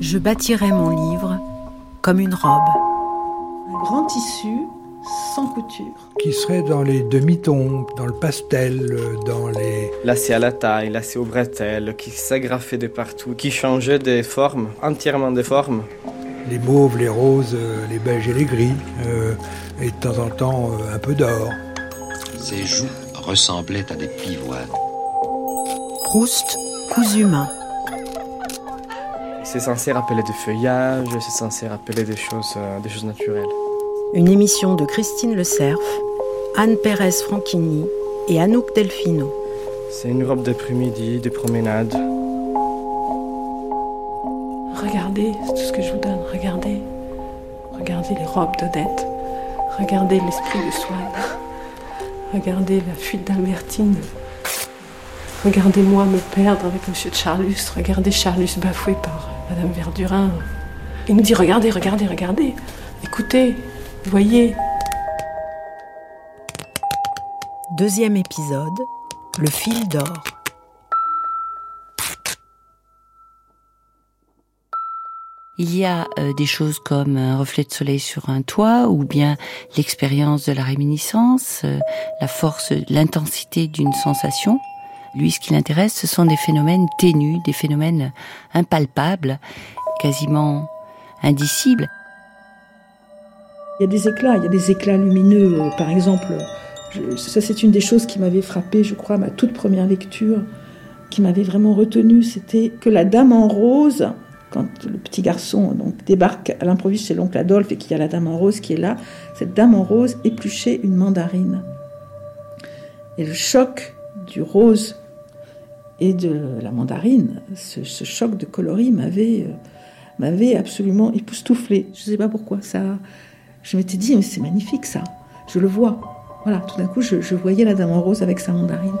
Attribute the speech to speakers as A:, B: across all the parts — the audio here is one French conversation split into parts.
A: Je bâtirai mon livre comme une robe.
B: Un grand tissu sans couture.
C: Qui serait dans les demi-tons, dans le pastel, dans les...
D: Lacé à la taille, lacé au bretelles, qui s'agrafait de partout, qui changeait des formes, entièrement des formes.
C: Les mauves, les roses, les beiges et les gris, euh, et de temps en temps euh, un peu d'or.
E: Ses joues ressemblaient à des pivoines.
A: Proust, cousu main.
D: C'est censé rappeler des feuillages, c'est censé rappeler des choses, des choses naturelles.
A: Une émission de Christine Le Cerf, Anne Pérez Franchini et Anouk Delfino.
D: C'est une robe d'après-midi, de promenade.
B: Regardez, c'est tout ce que je vous donne, regardez. Regardez les robes d'Odette. Regardez l'esprit de Swann. Regardez la fuite d'Albertine. Regardez-moi me perdre avec Monsieur de Charlus. Regardez Charlus bafoué par Madame Verdurin. Il nous dit regardez, regardez, regardez. Écoutez, voyez.
A: Deuxième épisode, le fil d'or.
F: Il y a euh, des choses comme un reflet de soleil sur un toit ou bien l'expérience de la réminiscence, euh, la force, l'intensité d'une sensation. Lui, ce qui l'intéresse, ce sont des phénomènes ténus, des phénomènes impalpables, quasiment indicibles.
B: Il y a des éclats, il y a des éclats lumineux. Euh, par exemple, ça c'est une des choses qui m'avait frappé, je crois, ma toute première lecture, qui m'avait vraiment retenu, c'était que la dame en rose quand le petit garçon débarque à l'improviste chez l'oncle Adolphe et qu'il y a la dame en rose qui est là, cette dame en rose épluchait une mandarine. Et le choc du rose et de la mandarine, ce, choc de coloris m'avait, euh, m'avait absolument époustouflé. Je ne sais pas pourquoi. Ça, je m'étais dit, mais c'est magnifique ça. Je le vois. Voilà, tout d'un coup, je voyais la dame en rose avec sa mandarine.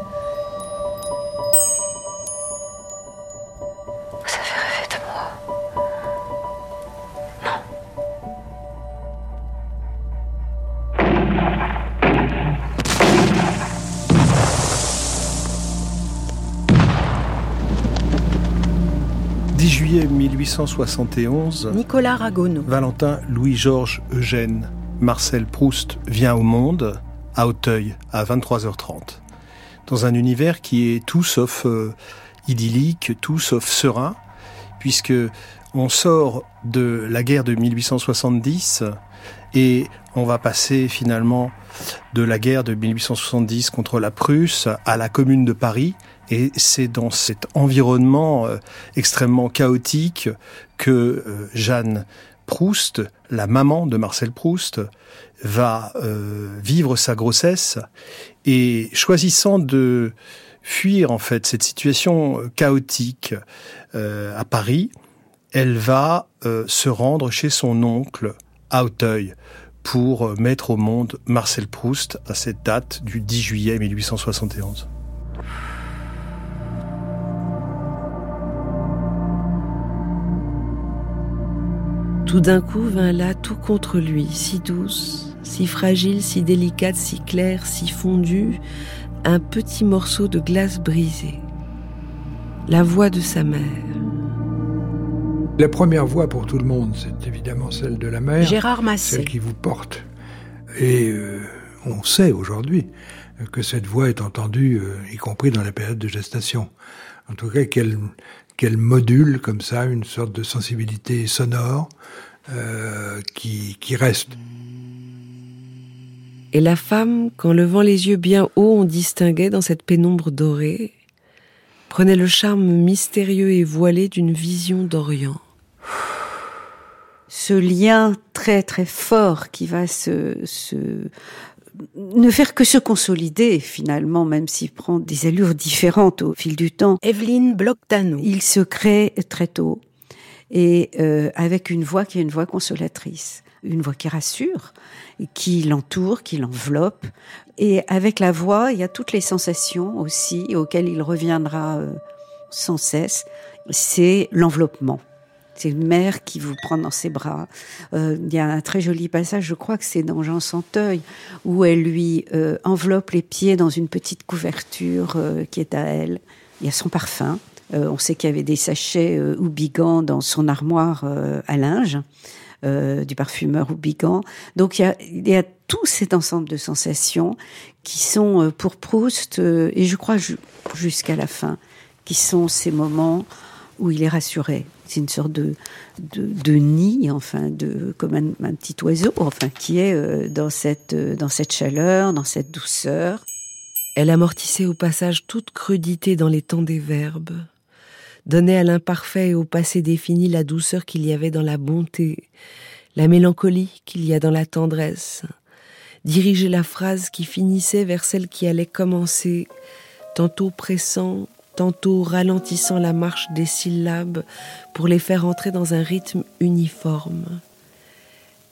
C: 1871,
A: Nicolas Ragonneau,
C: Valentin Louis-Georges Eugène, Marcel Proust vient au monde à Auteuil à 23h30. Dans un univers qui est tout sauf euh, idyllique, tout sauf serein, puisque on sort de la guerre de 1870 et on va passer finalement de la guerre de 1870 contre la Prusse à la Commune de Paris. Et c'est dans cet environnement euh, extrêmement chaotique que euh, Jeanne Proust, la maman de Marcel Proust, va euh, vivre sa grossesse et choisissant de fuir en fait cette situation chaotique à Paris, elle va se rendre chez son oncle à Auteuil pour mettre au monde Marcel Proust à cette date du 10 juillet 1871.
A: Tout d'un coup vint là tout contre lui, si douce, si fragile, si délicate, si claire, si fondue, un petit morceau de glace brisée. La voix de sa mère.
C: La première voix pour tout le monde, c'est évidemment celle de la mère.
A: Gérard Massé.
C: Celle qui vous porte. Et euh, on sait aujourd'hui que cette voix est entendue, euh, y compris dans la période de gestation. En tout cas, qu'elle qu'elle module comme ça une sorte de sensibilité sonore euh, qui, qui reste.
A: Et la femme, qu'en levant les yeux bien haut, on distinguait dans cette pénombre dorée, prenait le charme mystérieux et voilé d'une vision d'Orient
F: ce lien très très fort qui va se, ne faire que se consolider finalement, même s'il prend des allures différentes au fil du temps.
A: Evelyne Bloctano.
F: Il se crée très tôt et euh, avec une voix qui est une voix consolatrice, une voix qui rassure, qui l'entoure, qui l'enveloppe. Et avec la voix, il y a toutes les sensations aussi auxquelles il reviendra euh, sans cesse. C'est l'enveloppement. C'est une mère qui vous prend dans ses bras. Euh, il y a un très joli passage, je crois que c'est dans Jean Santeuil, où elle lui euh, enveloppe les pieds dans une petite couverture euh, qui est à elle. Il y a son parfum, on sait qu'il y avait des sachets Oubigan dans son armoire à linge. du parfumeur Oubigan. Donc il y a, il y a tout cet ensemble de sensations qui sont pour Proust, et je crois jusqu'à la fin, qui sont ces moments où il est rassuré. C'est une sorte de, de, nid, enfin, de, comme un, petit oiseau, enfin, qui est euh, dans, cette, euh, dans cette chaleur, dans cette douceur.
A: Elle amortissait au passage toute crudité dans les temps des verbes, donnait à l'imparfait et au passé défini la douceur qu'il y avait dans la bonté, la mélancolie qu'il y a dans la tendresse, dirigeait la phrase qui finissait vers celle qui allait commencer, tantôt pressant, tantôt ralentissant la marche des syllabes pour les faire entrer dans un rythme uniforme.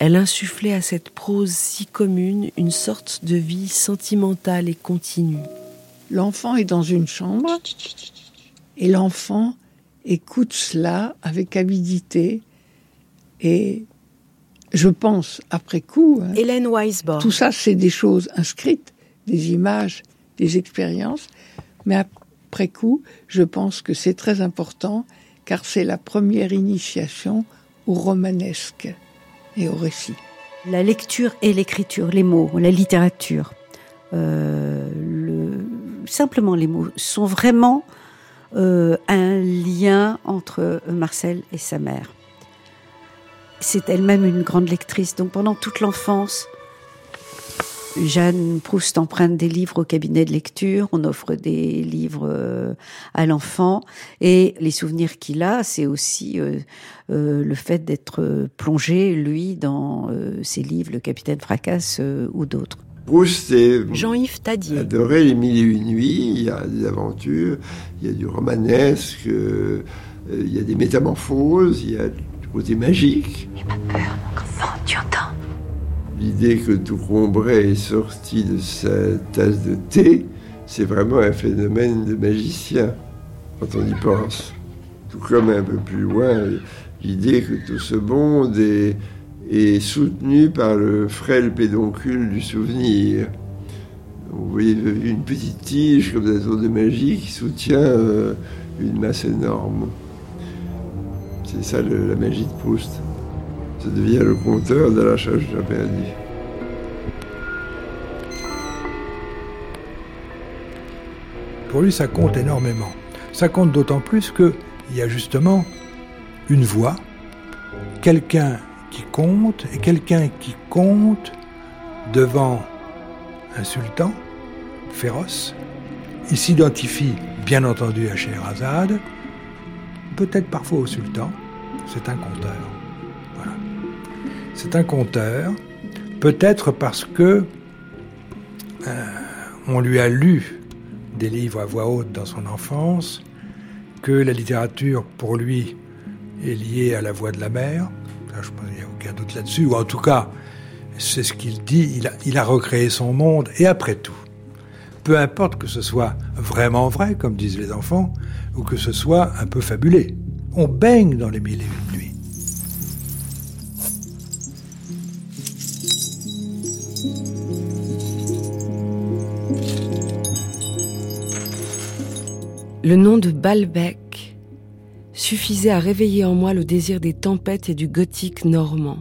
A: Elle insufflait à cette prose si commune une sorte de vie sentimentale et continue.
G: L'enfant est dans une chambre et l'enfant écoute cela avec avidité et je pense après coup.
A: Hein, Hélène Weisborn.
G: Tout ça, c'est des choses inscrites, des images, des expériences, mais après coup, je pense que c'est très important car c'est la première initiation au romanesque et au récit.
F: La lecture et l'écriture, les mots, la littérature, euh, le, simplement les mots, sont vraiment euh, un lien entre Marcel et sa mère. C'est elle-même une grande lectrice, donc pendant toute l'enfance, Jeanne Proust emprunte des livres au cabinet de lecture, on offre des livres euh, à l'enfant et les souvenirs qu'il a, c'est aussi euh, euh, le fait d'être plongé, lui, dans ses livres, Le Capitaine Fracasse ou d'autres.
H: Proust
A: Jean-Yves Tadier.
H: Adoré les mille et une nuits, il y a des aventures, il y a du romanesque, il y a des métamorphoses, il y a du côté magique.
I: N'aie pas peur, mon enfant, tu entends?
H: L'idée que tout Combray est sorti de sa tasse de thé, c'est vraiment un phénomène de magicien, quand on y pense. Tout comme un peu plus loin, l'idée que tout ce monde est, soutenu par le frêle pédoncule du souvenir. Vous voyez une petite tige comme un tour de magie qui soutient euh, une masse énorme. C'est ça la magie de Proust devient le compteur de la charge perdue.
J: Pour lui, ça compte énormément. Ça compte d'autant plus qu'il y a justement une voix, quelqu'un qui compte, et quelqu'un qui compte devant un sultan féroce. Il s'identifie bien entendu à Scheherazade, peut-être parfois au sultan, c'est un conteur c'est un conteur, peut-être parce que euh, on lui a lu des livres à voix haute dans son enfance, que la littérature pour lui est liée à la voix de la mer. je pense qu'il n'y a aucun doute là-dessus, ou en tout cas, c'est ce qu'il dit, il a, il a recréé son monde, et après tout, peu importe que ce soit vraiment vrai, comme disent les enfants, ou que ce soit un peu fabulé. On baigne dans les mille et une nuits.
A: Le nom de Balbec suffisait à réveiller en moi le désir des tempêtes et du gothique normand.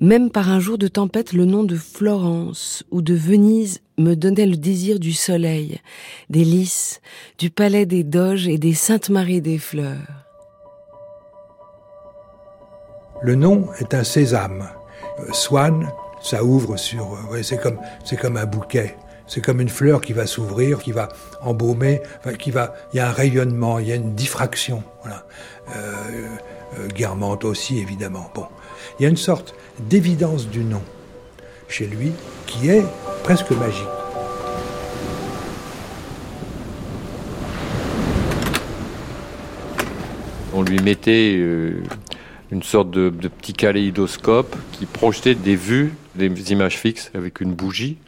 A: Même par un jour de tempête, le nom de Florence ou de Venise me donnait le désir du soleil, des lys, du palais des Doges et des Saintes-Maries des Fleurs.
J: Le nom est un sésame. Euh, Swan, ça ouvre sur. Euh, c'est comme, c'est comme un bouquet. C'est comme une fleur qui va s'ouvrir, qui va embaumer, qui va. Il y a un rayonnement, il y a une diffraction. Voilà. Euh, euh, aussi, évidemment. Bon, il y a une sorte d'évidence du nom chez lui qui est presque magique.
K: On lui mettait euh, une sorte de, de, petit kaléidoscope qui projetait des vues, des images fixes avec une bougie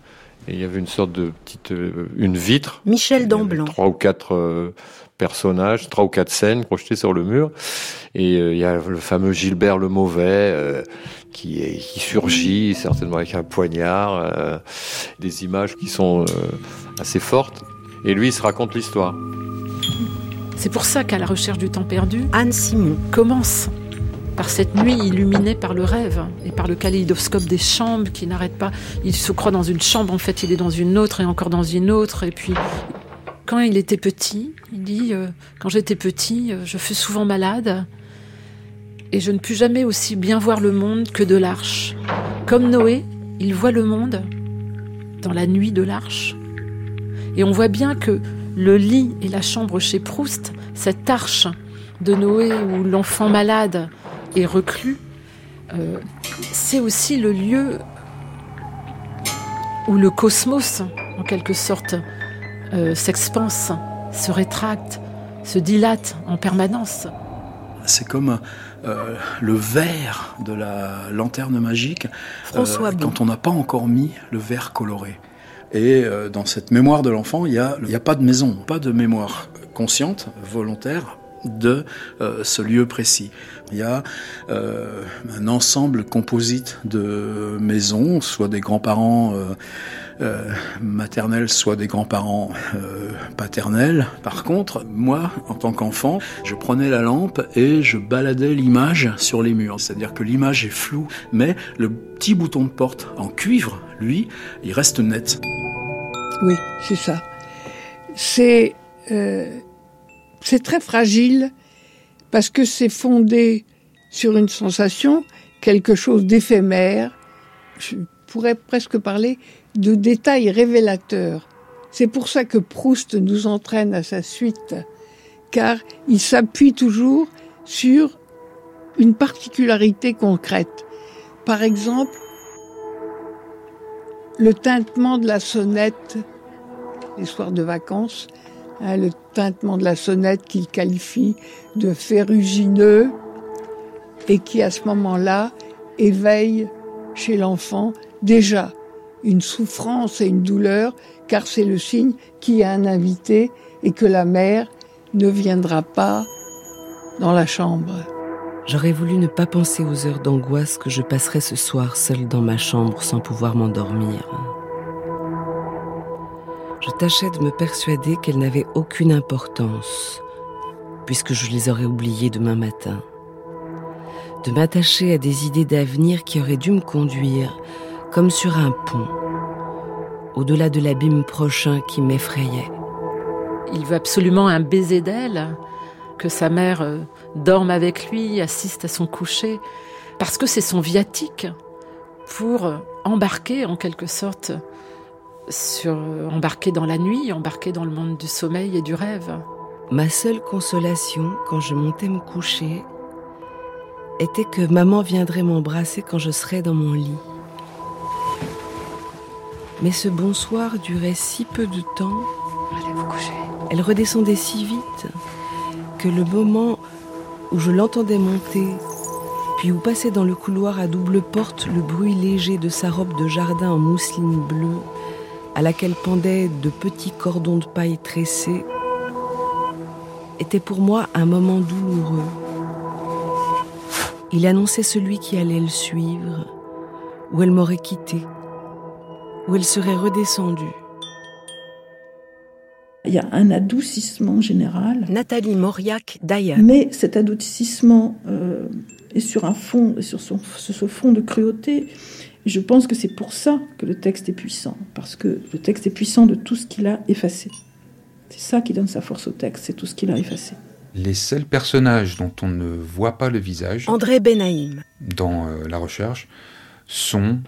K: et il y avait une sorte de petite, euh, une vitre.
A: Michel Damblanc.
K: Trois ou quatre euh, personnages, trois ou quatre scènes projetées sur le mur. Et euh, il y a le fameux Gilbert le Mauvais qui, est, qui surgit, certainement avec un poignard, des images qui sont assez fortes. Et lui, il se raconte l'histoire.
L: C'est pour ça qu'à la recherche du temps perdu,
A: Anne Simon
L: commence par cette nuit illuminée par le rêve et par le kaléidoscope des chambres qui n'arrête pas. Il se croit dans une chambre, en fait, il est dans une autre et encore dans une autre. Et puis, quand il était petit, il dit euh, Quand j'étais petit, euh, je fus souvent malade et je ne pus jamais aussi bien voir le monde que de l'arche. Comme Noé, il voit le monde dans la nuit de l'arche. Et on voit bien que le lit et la chambre chez Proust, cette arche de Noé où l'enfant malade et reclus, euh, c'est aussi le lieu où le cosmos, en quelque sorte, euh, s'expanse, se rétracte, se dilate en permanence.
M: C'est comme euh, le verre de la lanterne magique
A: François
M: quand on n'a pas encore mis le verre coloré. Et dans cette mémoire de l'enfant, il n'y a, il y a pas de maison, pas de mémoire consciente, volontaire, de euh, ce lieu précis. Il y a euh, un ensemble composite de maisons, soit des grands-parents euh, maternels, soit des grands-parents paternels. Par contre, moi, en tant qu'enfant, je prenais la lampe et je baladais l'image sur les murs. C'est-à-dire que l'image est floue, mais le petit bouton de porte en cuivre, lui, il reste net.
G: Oui, c'est ça. C'est c'est très fragile parce que c'est fondé sur une sensation, quelque chose d'éphémère. Je pourrais presque parler de détails révélateurs. C'est pour ça que Proust nous entraîne à sa suite, car il s'appuie toujours sur une particularité concrète. Par exemple, le tintement de la sonnette les soirs de vacances, le tintement de la sonnette qu'il qualifie de ferrugineux et qui à ce moment-là éveille chez l'enfant déjà une souffrance et une douleur car c'est le signe qu'il y a un invité et que la mère ne viendra pas dans la chambre.
A: J'aurais voulu ne pas penser aux heures d'angoisse que je passerais ce soir seule dans ma chambre sans pouvoir m'endormir je tâchais de me persuader qu'elles n'avaient aucune importance, puisque je les aurais oubliées demain matin. De m'attacher à des idées d'avenir qui auraient dû me conduire, comme sur un pont, au-delà de l'abîme prochain qui m'effrayait.
L: Il veut absolument un baiser d'elle, que sa mère euh, dorme avec lui, assiste à son coucher, parce que c'est son viatique pour embarquer en quelque sorte sur embarquer dans la nuit, embarquer dans le monde du sommeil et du rêve.
A: Ma seule consolation quand je montais me coucher était que maman viendrait m'embrasser quand je serais dans mon lit. Mais ce bonsoir durait si peu de temps. Elle redescendait si vite que le moment où je l'entendais monter, puis où passait dans le couloir à double porte le bruit léger de sa robe de jardin en mousseline bleue, à laquelle pendaient de petits cordons de paille tressés, était pour moi un moment douloureux. Il annonçait celui qui allait le suivre, où elle m'aurait quitté, où elle serait redescendue.
B: Il y a un adoucissement général.
A: Nathalie Mauriac d'ailleurs.
B: Mais cet adoucissement euh, est sur un fond, sur, son, sur ce fond de cruauté je pense que c'est pour ça que le texte est puissant, parce que le texte est puissant de tout ce qu'il a effacé. C'est ça qui donne sa force au texte, c'est tout ce qu'il a effacé.
N: Les seuls personnages dont on ne voit pas le visage,
A: André Benaïm,
N: dans euh, la recherche, sont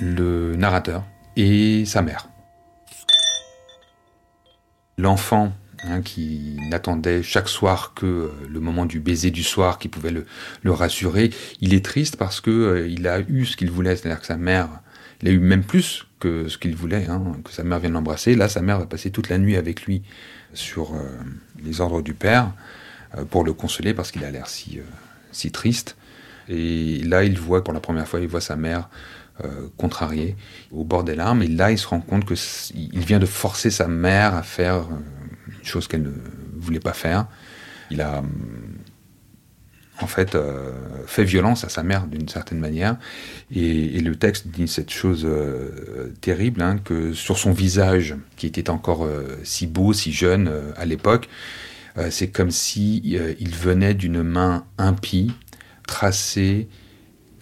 N: le narrateur et sa mère. L'enfant Hein, qui n'attendait chaque soir que euh, le moment du baiser du soir qui pouvait le, rassurer. Il est triste parce que euh, il a eu ce qu'il voulait, c'est-à-dire que sa mère, il a eu même plus que ce qu'il voulait, hein, que sa mère vienne l'embrasser. Là, sa mère va passer toute la nuit avec lui sur euh, les ordres du père pour le consoler parce qu'il a l'air si, triste. Et là, il voit pour la première fois, il voit sa mère contrariée au bord des larmes. Et là, il se rend compte que il vient de forcer sa mère à faire chose qu'elle ne voulait pas faire. Il a en fait euh, fait violence à sa mère d'une certaine manière. Et, le texte dit cette chose euh, terrible, hein, que sur son visage, qui était encore euh, si beau, si jeune à l'époque, Euh, c'est comme si euh, il venait d'une main impie tracer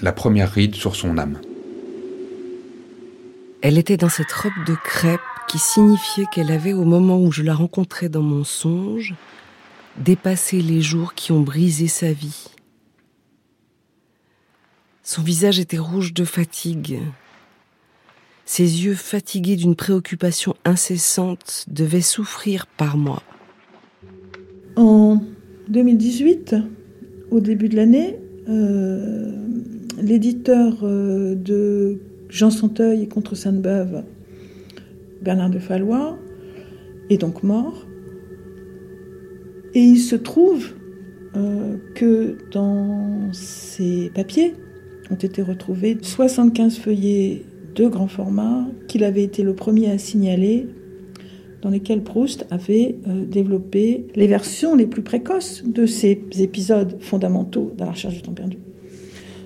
N: la première ride sur son âme.
A: Elle était dans cette robe de crêpe qui signifiait qu'elle avait, au moment où je la rencontrais dans mon songe, dépassé les jours qui ont brisé sa vie. Son visage était rouge de fatigue. Ses yeux fatigués d'une préoccupation incessante devaient souffrir par moi.
B: En 2018, au début de l'année, euh, l'éditeur euh, de Jean Santeuil et Contre Sainte-Beuve, Bernard de Fallois, est donc mort. Et il se trouve euh, que dans ses papiers ont été retrouvés 75 feuillets de grand format qu'il avait été le premier à signaler dans lesquels Proust avait euh, développé les versions les plus précoces de ces épisodes fondamentaux dans la recherche du temps perdu.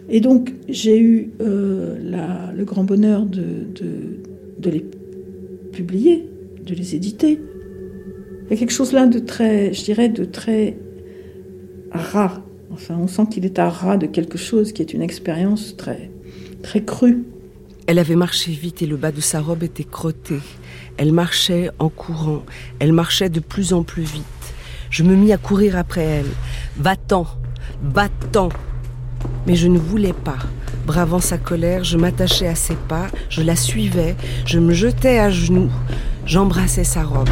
B: Et donc j'ai eu euh, le grand bonheur de, de, publier, de les éditer. Il y a quelque chose là de très, je dirais, de très rare. Enfin, on sent qu'il est à ras de quelque chose qui est une expérience très, très crue.
A: Elle avait marché vite et le bas de sa robe était crotté. Elle marchait en courant. Elle marchait de plus en plus vite. Je me mis à courir après elle. Va-t'en, va-t'en. Mais je ne voulais pas. Bravant sa colère, je m'attachais à ses pas, je la suivais, je me jetais à genoux, j'embrassais sa robe.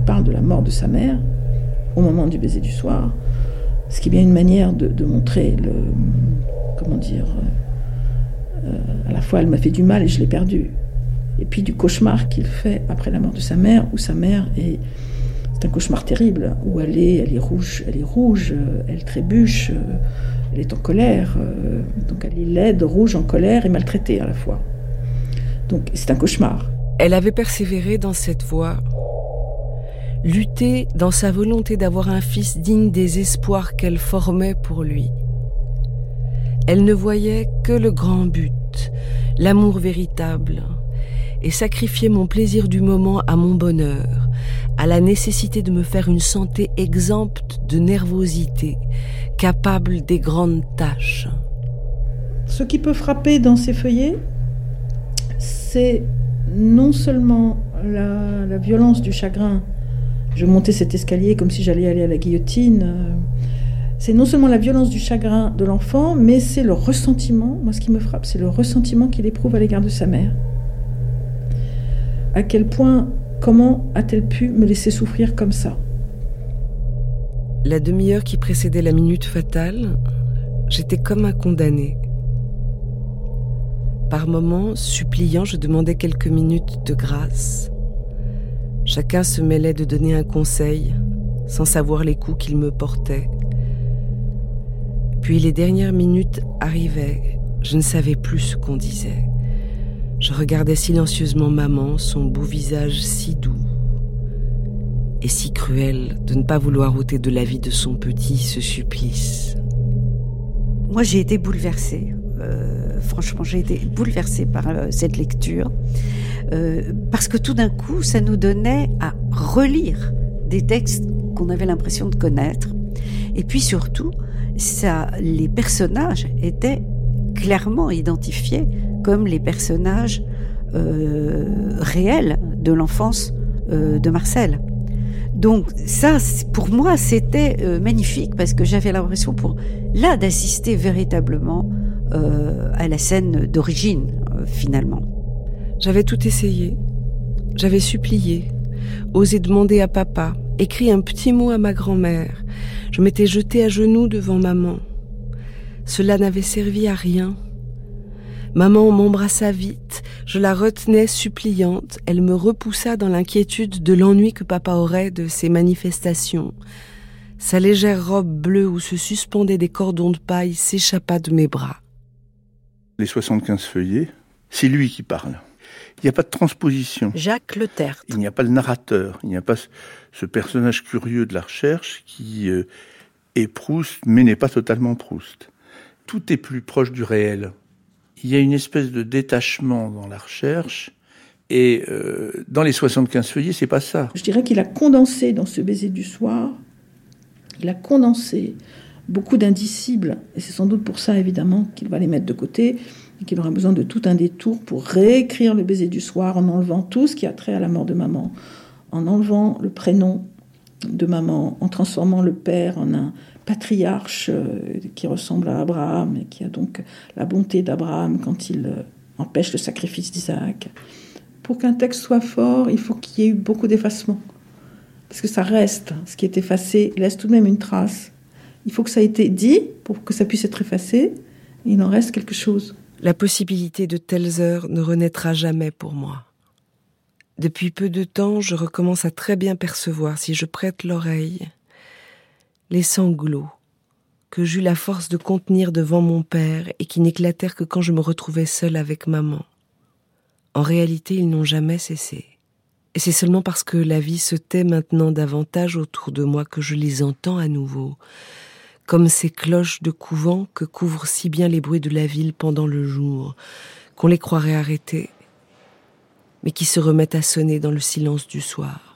B: Il parle de la mort de sa mère au moment du baiser du soir, ce qui est bien une manière de, montrer le. Comment dire euh, À la fois, elle m'a fait du mal et je l'ai perdu. Et puis du cauchemar qu'il fait après la mort de sa mère, où sa mère est c'est un cauchemar terrible où elle est, elle est rouge, elle est rouge, euh, elle trébuche, euh, elle est en colère. Euh, donc elle est laide, rouge, en colère et maltraitée à la fois. Donc c'est un cauchemar.
A: Elle avait persévéré dans cette voie, lutté dans sa volonté d'avoir un fils digne des espoirs qu'elle formait pour lui. Elle ne voyait que le grand but, l'amour véritable, et sacrifiait mon plaisir du moment à mon bonheur, à la nécessité de me faire une santé exempte de nervosité, capable des grandes tâches.
B: Ce qui peut frapper dans ces feuillets, c'est non seulement la, violence du chagrin. Je montais cet escalier comme si j'allais aller à la guillotine. C'est non seulement la violence du chagrin de l'enfant, mais c'est le ressentiment. Moi, ce qui me frappe, c'est le ressentiment qu'il éprouve à l'égard de sa mère. À quel point Comment a-t-elle pu me laisser souffrir comme ça?
A: La demi-heure qui précédait la minute fatale, j'étais comme un condamné. Par moments, suppliant, je demandais quelques minutes de grâce. Chacun se mêlait de donner un conseil, sans savoir les coups qu'il me portait. Puis les dernières minutes arrivaient, je ne savais plus ce qu'on disait. Je regardais silencieusement maman, son beau visage si doux et si cruel de ne pas vouloir ôter de la vie de son petit ce supplice.
F: Moi, j'ai été bouleversée. Euh, franchement, j'ai été bouleversée par euh, cette lecture. Euh, parce que tout d'un coup, ça nous donnait à relire des textes qu'on avait l'impression de connaître. Et puis surtout, ça, les personnages étaient clairement identifiés comme les personnages réels de l'enfance de Marcel. Donc ça, pour moi, c'était euh, magnifique parce que j'avais l'impression pour là d'assister véritablement à la scène d'origine finalement.
A: J'avais tout essayé, j'avais supplié, osé demander à papa, écrit un petit mot à ma grand-mère. Je m'étais jetée à genoux devant maman. Cela n'avait servi à rien. Maman m'embrassa vite, je la retenais suppliante, elle me repoussa dans l'inquiétude de l'ennui que papa aurait de ces manifestations. Sa légère robe bleue où se suspendaient des cordons de paille s'échappa de mes bras.
O: Les 75 feuillets, c'est lui qui parle. Il n'y a pas de transposition.
F: Jacques Le
O: Il n'y a pas le narrateur, il n'y a pas ce personnage curieux de la recherche qui euh, est Proust, mais n'est pas totalement Proust. Tout est plus proche du réel il y a une espèce de détachement dans la recherche Et euh, dans les 75 feuillets, c'est pas ça.
B: Je dirais qu'il a condensé dans ce baiser du soir, il a condensé beaucoup d'indicibles, et c'est sans doute pour ça évidemment qu'il va les mettre de côté, et qu'il aura besoin de tout un détour pour réécrire le baiser du soir en enlevant tout ce qui a trait à la mort de maman, en enlevant le prénom de maman, en transformant le père en un patriarche euh, qui ressemble à Abraham et qui a donc la bonté d'Abraham quand il euh, empêche le sacrifice d'Isaac. Pour qu'un texte soit fort, il faut qu'il y ait eu beaucoup d'effacement. Parce que ça reste, ce qui est effacé laisse tout de même une trace. Il faut que ça ait été dit pour que ça puisse être effacé. Il en reste quelque chose.
A: La possibilité de telles heures ne renaîtra jamais pour moi. Depuis peu de temps, je recommence à très bien percevoir, si je prête l'oreille, les sanglots que j'eus la force de contenir devant mon père et qui n'éclatèrent que quand je me retrouvais seule avec maman. En réalité, ils n'ont jamais cessé. Et c'est seulement parce que la vie se tait maintenant davantage autour de moi que je les entends à nouveau, comme ces cloches de couvent que couvrent si bien les bruits de la ville pendant le jour, qu'on les croirait arrêtées, mais qui se remettent à sonner dans le silence du soir.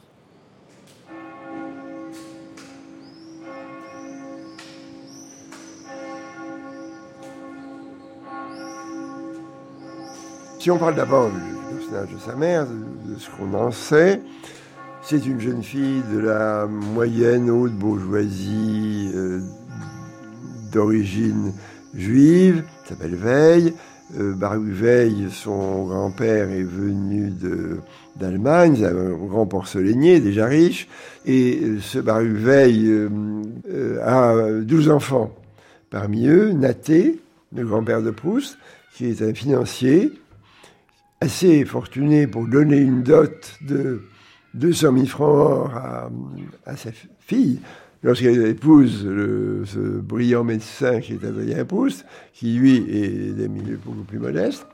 H: Si on parle d'abord du personnage de sa mère, de, ce qu'on en sait, c'est une jeune fille de la moyenne haute bourgeoisie euh, d'origine juive, s'appelle Veille. Euh, Baruch Veille, son grand-père est venu d'Allemagne, un grand porcelainier, déjà riche, et euh, ce Baruch Veille a 12 enfants. Parmi eux, Naté, le grand-père de Proust, qui est un financier, assez fortuné pour donner une dot de 200 000 francs à, sa fille, lorsqu'elle épouse ce brillant médecin qui est Adrien Proust, qui lui est d'un milieu beaucoup plus modeste.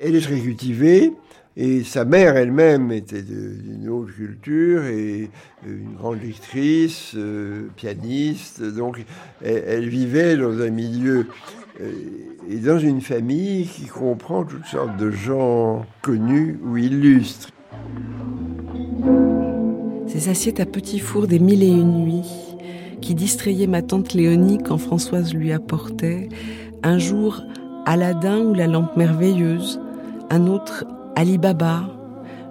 H: Elle est très cultivée, et sa mère elle-même était d'une haute culture et une grande lectrice, euh, pianiste, donc elle, vivait dans un milieu euh, et dans une famille qui comprend toutes sortes de gens connus ou illustres.
A: Ces assiettes à petits fours des mille et une nuits qui distrayaient ma tante Léonie quand Françoise lui apportait un jour Aladdin ou la lampe merveilleuse, un autre Ali Baba,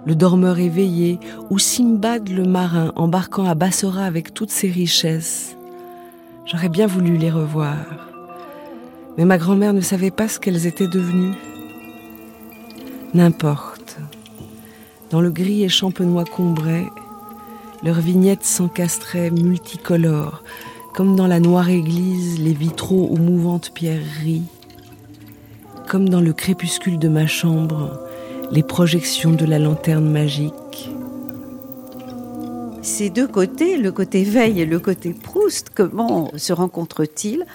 A: le dormeur éveillé, ou Simbad le marin embarquant à Bassora avec toutes ses richesses. J'aurais bien voulu les revoir. Mais ma grand-mère ne savait pas ce qu'elles étaient devenues. N'importe. Dans le gris et champenois combray, leurs vignettes s'encastraient multicolores, comme dans la noire église les vitraux aux mouvantes pierreries, comme dans le crépuscule de ma chambre, les projections de la lanterne magique.
F: Ces deux côtés, le côté veille et le côté Proust, comment se rencontrent-ils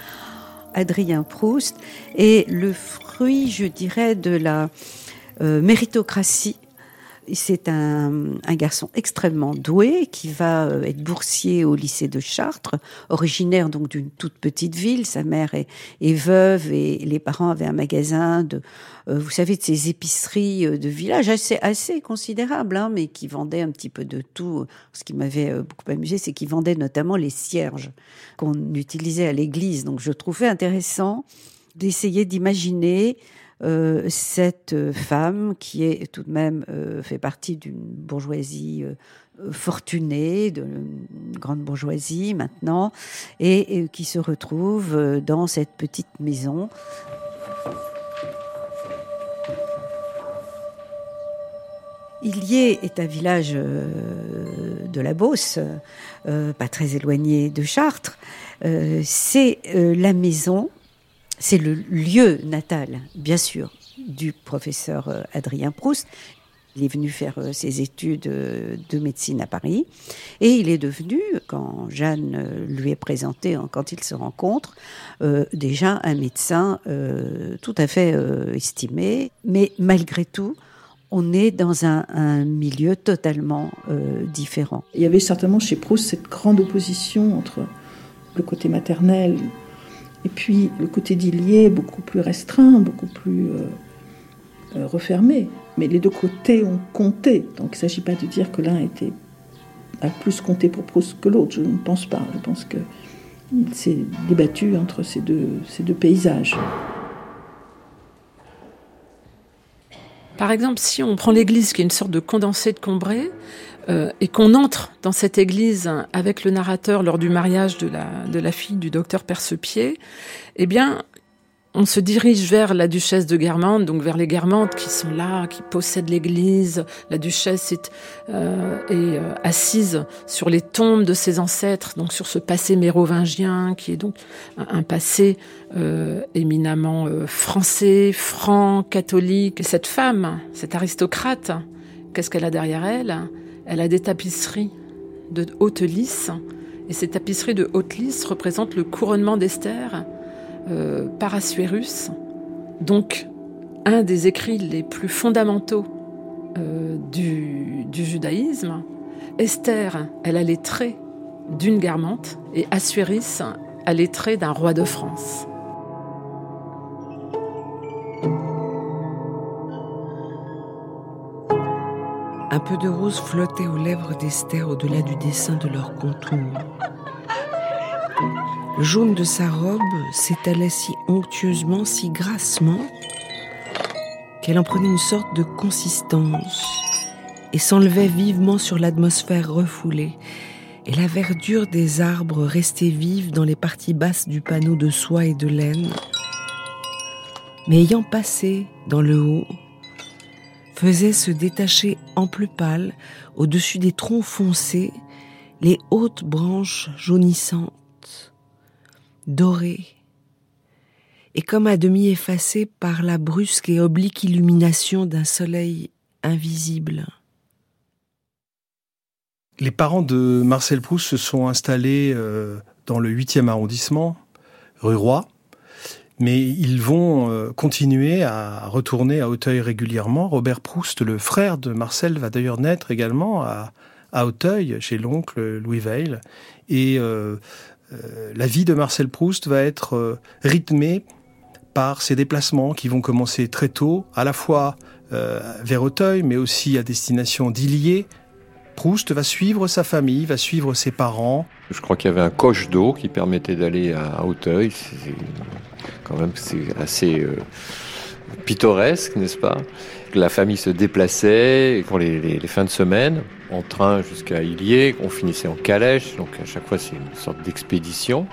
F: Adrien Proust est le fruit, je dirais, de la euh, méritocratie c'est un, garçon extrêmement doué qui va euh, être boursier au lycée de Chartres, originaire donc d'une toute petite ville. Sa mère est, veuve et les parents avaient un magasin de, euh, vous savez, de ces épiceries euh, de village assez, assez considérables, hein, mais qui vendaient un petit peu de tout. Ce qui m'avait beaucoup amusé, c'est qu'ils vendaient notamment les cierges qu'on utilisait à l'église. Donc je trouvais intéressant d'essayer d'imaginer cette euh, femme qui est tout de même euh, fait partie d'une bourgeoisie fortunée, de grande bourgeoisie maintenant, et, qui se retrouve dans cette petite maison. Illier est un village de la Beauce, pas très éloigné de Chartres. C'est la maison c'est le lieu natal, bien sûr, du professeur euh, Adrien Proust. Il est venu faire euh, ses études euh, de médecine à Paris et il est devenu, quand Jeanne lui est présentée, quand ils se rencontrent, déjà un médecin tout à fait estimé. Mais malgré tout, on est dans un, un milieu totalement différent.
B: Il y avait certainement chez Proust cette grande opposition entre le côté maternel et puis le côté d'Ilier est beaucoup plus restreint, beaucoup plus euh, euh, refermé. Mais les deux côtés ont compté. Donc il ne s'agit pas de dire que l'un était a plus compté pour Proust que l'autre. Je ne pense pas. Je pense qu'il s'est débattu entre ces deux, ces deux paysages.
L: Par exemple, si on prend l'église qui est une sorte de condensé de Combray, euh, et qu'on entre dans cette église avec le narrateur lors du mariage de la, fille du docteur Percepied, eh bien, on se dirige vers la duchesse de Guermantes, donc vers les Guermantes qui sont là, qui possèdent l'église. La duchesse est, euh, euh, assise sur les tombes de ses ancêtres, donc sur ce passé mérovingien qui est donc un, passé éminemment français, franc, catholique. cette femme, cette aristocrate, qu'est-ce qu'elle a derrière elle? Elle a des tapisseries de haute lisse, et ces tapisseries de haute lisse représentent le couronnement d'Esther euh, Parasuérus, donc un des écrits les plus fondamentaux euh, du, judaïsme. Esther, elle a les traits d'une Guermante et Assuérus a les traits d'un roi de France.
A: Un peu de rose flottait aux lèvres d'Esther au-delà du dessin de leur contour. Le jaune de sa robe s'étalait si onctueusement, si grassement, qu'elle en prenait une sorte de consistance et s'enlevait vivement sur l'atmosphère refoulée, et la verdure des arbres restait vive dans les parties basses du panneau de soie et de laine, mais ayant passé dans le haut, faisait se détacher en plus pâle, au-dessus des troncs foncés, les hautes branches jaunissantes doré, et comme à demi effacé par la brusque et oblique illumination d'un soleil invisible.
C: Les parents de Marcel Proust se sont installés euh, dans le 8e arrondissement, rue Roi, mais ils vont euh, continuer à retourner à Auteuil régulièrement. Robert Proust, le frère de Marcel, va d'ailleurs naître également à, Auteuil, chez l'oncle Louis Veil. Et euh, euh, la vie de Marcel Proust va être euh, rythmée par ces déplacements qui vont commencer très tôt, à la fois euh, vers Auteuil, mais aussi à destination d'Illier. Proust va suivre sa famille, va suivre ses parents.
K: Je crois qu'il y avait un coche d'eau qui permettait d'aller à Auteuil. C'est quand même c'est assez pittoresque, n'est-ce pas? La famille se déplaçait pour les, fins de semaine en train jusqu'à Illier, on finissait en calèche, donc à chaque fois c'est une sorte d'expédition.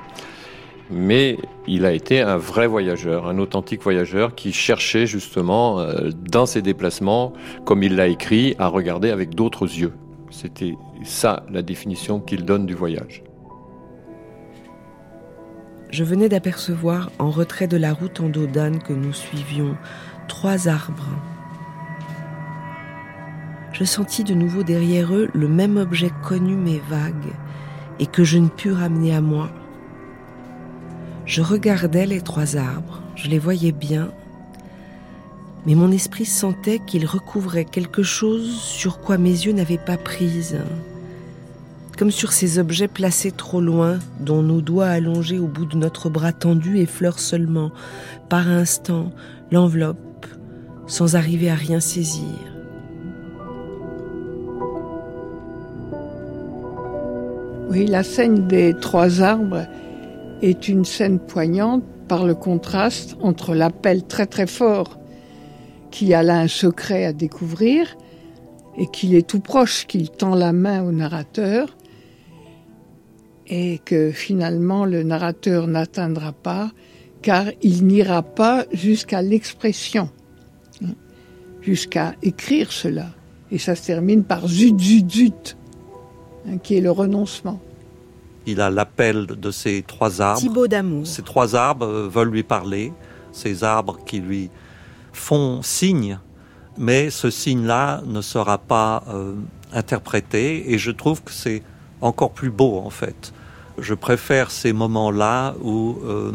K: Mais il a été un vrai voyageur, un authentique voyageur qui cherchait justement euh, dans ses déplacements, comme il l'a écrit, à regarder avec d'autres yeux. C'était ça la définition qu'il donne du voyage.
A: Je venais d'apercevoir, en retrait de la route en dos d'âne que nous suivions, trois arbres. Je sentis de nouveau derrière eux le même objet connu mais vague, et que je ne pus ramener à moi. Je regardais les trois arbres, je les voyais bien, mais mon esprit sentait qu'ils recouvraient quelque chose sur quoi mes yeux n'avaient pas prise comme sur ces objets placés trop loin, dont nos doigts allongés au bout de notre bras tendu effleurent seulement, par instant, l'enveloppe, sans arriver à rien saisir.
G: Oui, la scène des trois arbres est une scène poignante par le contraste entre l'appel très très fort qui a là un secret à découvrir et qu'il est tout proche, qu'il tend la main au narrateur, et que finalement le narrateur n'atteindra pas car il n'ira pas jusqu'à l'expression, hein, jusqu'à écrire cela. Et ça se termine par zut, zut, zut, hein, qui est le renoncement.
P: Il a l'appel de ces trois arbres.
F: d'amour.
P: Ces trois arbres euh, veulent lui parler, ces arbres qui lui font signe, mais ce signe-là ne sera pas euh, interprété, et je trouve que c'est encore plus beau en fait. Je préfère ces moments-là où euh,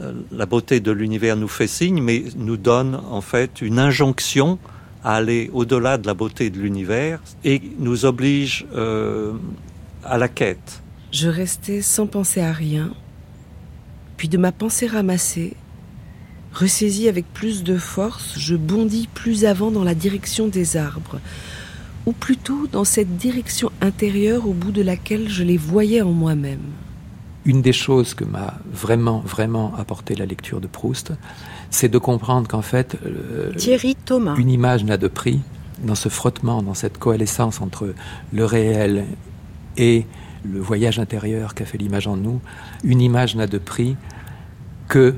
P: euh, la beauté de l'univers nous fait signe, mais nous donne en fait une injonction à aller au-delà de la beauté de l'univers et nous oblige à la quête.
A: Je restais sans penser à rien, puis de ma pensée ramassée, Ressaisi avec plus de force, je bondis plus avant dans la direction des arbres, ou plutôt dans cette direction intérieure au bout de laquelle je les voyais en moi-même.
Q: Une des choses que m'a vraiment, vraiment apporté la lecture de Proust, c'est de comprendre qu'en fait, euh,
F: Thierry Thomas.
Q: une image n'a de prix dans ce frottement, dans cette coalescence entre le réel et le voyage intérieur qu'a fait l'image en nous. Une image n'a de prix que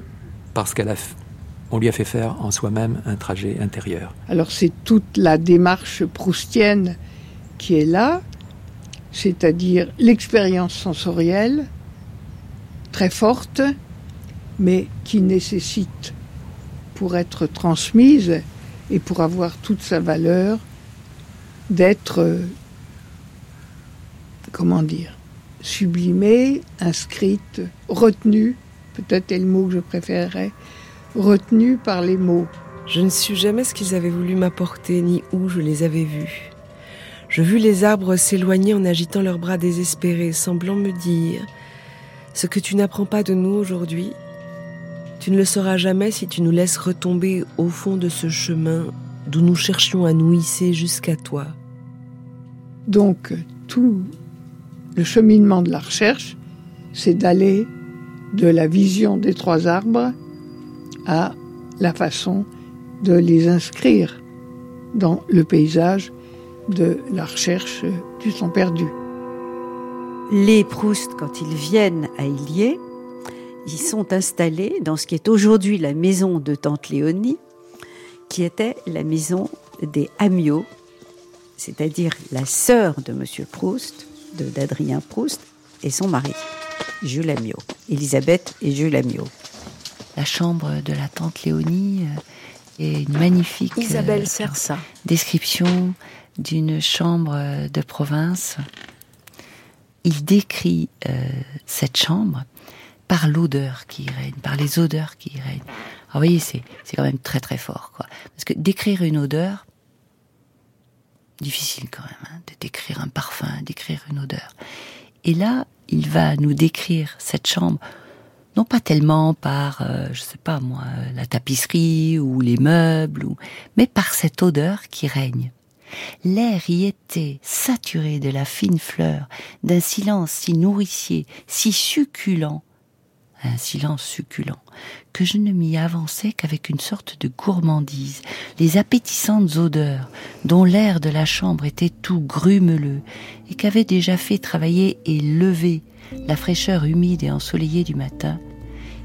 Q: parce qu'elle a, lui a fait faire en soi-même un trajet intérieur.
G: Alors c'est toute la démarche proustienne qui est là, c'est-à-dire l'expérience sensorielle très forte, mais qui nécessite, pour être transmise et pour avoir toute sa valeur, d'être, comment dire, sublimée, inscrite, retenue, peut-être est le mot que je préférerais, retenue par les mots.
A: Je ne sus jamais ce qu'ils avaient voulu m'apporter, ni où je les avais vus. Je vis les arbres s'éloigner en agitant leurs bras désespérés, semblant me dire Ce que tu n'apprends pas de nous aujourd'hui, tu ne le sauras jamais si tu nous laisses retomber au fond de ce chemin d'où nous cherchions à nous hisser jusqu'à toi.
G: Donc, tout le cheminement de la recherche, c'est d'aller de la vision des trois arbres à la façon de les inscrire dans le paysage de la recherche du temps perdu.
F: Les Proust, quand ils viennent à Illier, ils sont installés dans ce qui est aujourd'hui la maison de Tante Léonie, qui était la maison des Amiot, c'est-à-dire la sœur de Monsieur Proust, d'Adrien Proust, et son mari, Jules Amiot, Elisabeth et Jules Amiot.
R: La chambre de la tante Léonie euh, est une magnifique
F: Isabelle
R: euh,
F: Sersa.
R: description d'une chambre de province. Il décrit euh, cette chambre par l'odeur qui y règne, par les odeurs qui y règnent. Alors vous voyez, c'est, c'est quand même très très fort. Quoi. Parce que décrire une odeur, difficile quand même, hein, de décrire un parfum, décrire une odeur. Et là, il va nous décrire cette chambre, non pas tellement par, euh, je sais pas moi, la tapisserie ou les meubles, mais par cette odeur qui règne. L'air y était saturé de la fine fleur, d'un silence si nourricier, si succulent, un silence succulent, que je ne m'y avançais qu'avec une sorte de gourmandise, les appétissantes odeurs dont l'air de la chambre était tout grumeleux et qu'avait déjà fait travailler et lever la fraîcheur humide et ensoleillée du matin,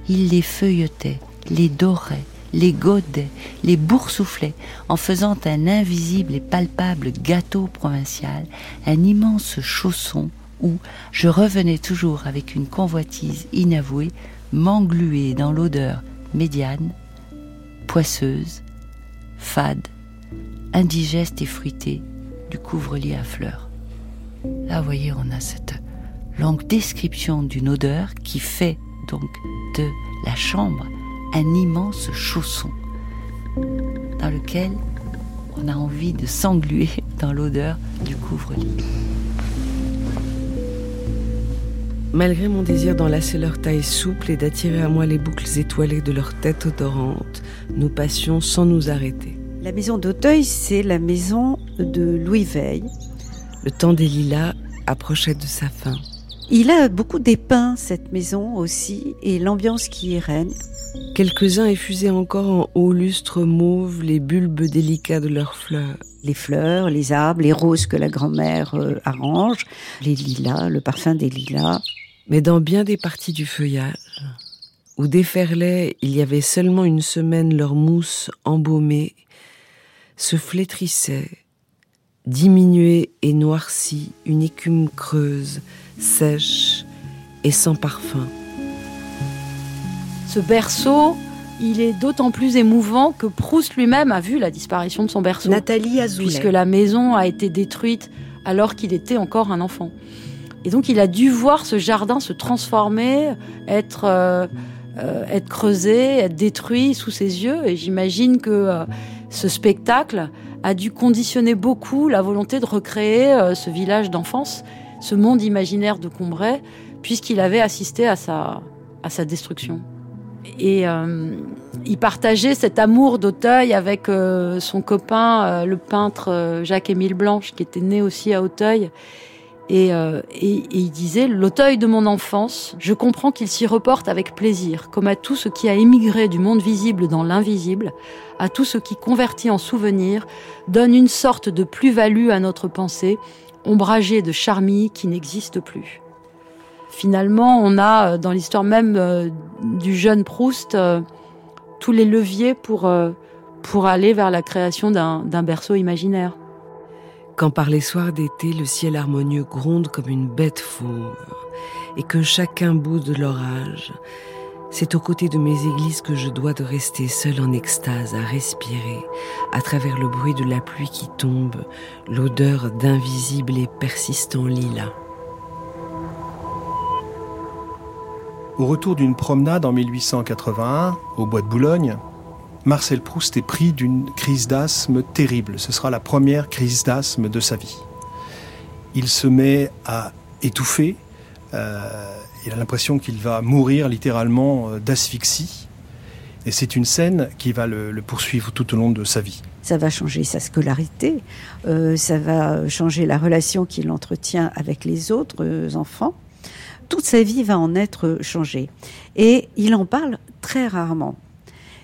R: il les feuilletait, les dorait, les godait, les boursouflait, en faisant un invisible et palpable gâteau provincial, un immense chausson où je revenais toujours avec une convoitise inavouée, m'engluer dans l'odeur médiane, poisseuse, fade, indigeste et fruitée du couvre-lit à fleurs. Là, vous voyez, on a cette longue description d'une odeur qui fait donc de la chambre un immense chausson dans lequel on a envie de s'engluer dans l'odeur du couvre-lit.
A: Malgré mon désir d'enlacer leur taille souple et d'attirer à moi les boucles étoilées de leur tête odorante, nous passions sans nous arrêter.
F: La maison d'Auteuil, c'est la maison de Louis Veil.
A: Le temps des lilas approchait de sa fin.
F: Il a beaucoup dépeint cette maison aussi et l'ambiance qui y règne.
A: Quelques-uns effusaient encore en haut lustre mauve les bulbes délicats de leurs fleurs.
F: Les fleurs, les arbres, les roses que la grand-mère euh, arrange, les lilas, le parfum des lilas.
A: Mais dans bien des parties du feuillage, où déferlait il y avait seulement une semaine leur mousse embaumée, se flétrissait, diminuée et noircie, une écume creuse, sèche et sans parfum.
L: Ce berceau, il est d'autant plus émouvant que Proust lui-même a vu la disparition de son berceau.
F: Nathalie Azoulay.
L: Puisque la maison a été détruite alors qu'il était encore un enfant. Et donc il a dû voir ce jardin se transformer, être, euh, euh, être creusé, être détruit sous ses yeux. Et j'imagine que euh, ce spectacle a dû conditionner beaucoup la volonté de recréer ce village d'enfance, ce monde imaginaire de Combray, puisqu'il avait assisté à sa, à sa destruction.
S: Et il partageait cet amour d'Auteuil avec son copain, le peintre Jacques-Émile Blanche, qui était né aussi à Auteuil. Et, et, il disait, l'Auteuil de mon enfance, je comprends qu'il s'y reporte avec plaisir, comme à tout ce qui a émigré du monde visible dans l'invisible, à tout ce qui convertit en souvenir, donne une sorte de plus-value à notre pensée, ombragée de charmilles qui n'existent plus finalement, on a euh, dans l'histoire même euh, du jeune Proust euh, tous les leviers pour, pour aller vers la création d'un berceau imaginaire.
A: Quand par les soirs d'été, le ciel harmonieux gronde comme une bête fauve, et que chacun boude l'orage, c'est aux côtés de mes églises que je dois de rester seul en extase à respirer, à travers le bruit de la pluie qui tombe, l'odeur d'invisible et persistant lilas.
C: Au retour d'une promenade en 1881, au bois de Boulogne, Marcel Proust est pris d'une crise d'asthme terrible. Ce sera la première crise d'asthme de sa vie. Il se met à étouffer. Euh, il a l'impression qu'il va mourir littéralement euh, d'asphyxie. Et c'est une scène qui va le, poursuivre tout au long de sa vie.
F: Ça va changer sa scolarité, euh, ça va changer la relation qu'il entretient avec les autres enfants toute sa vie va en être changée. Et il en parle très rarement.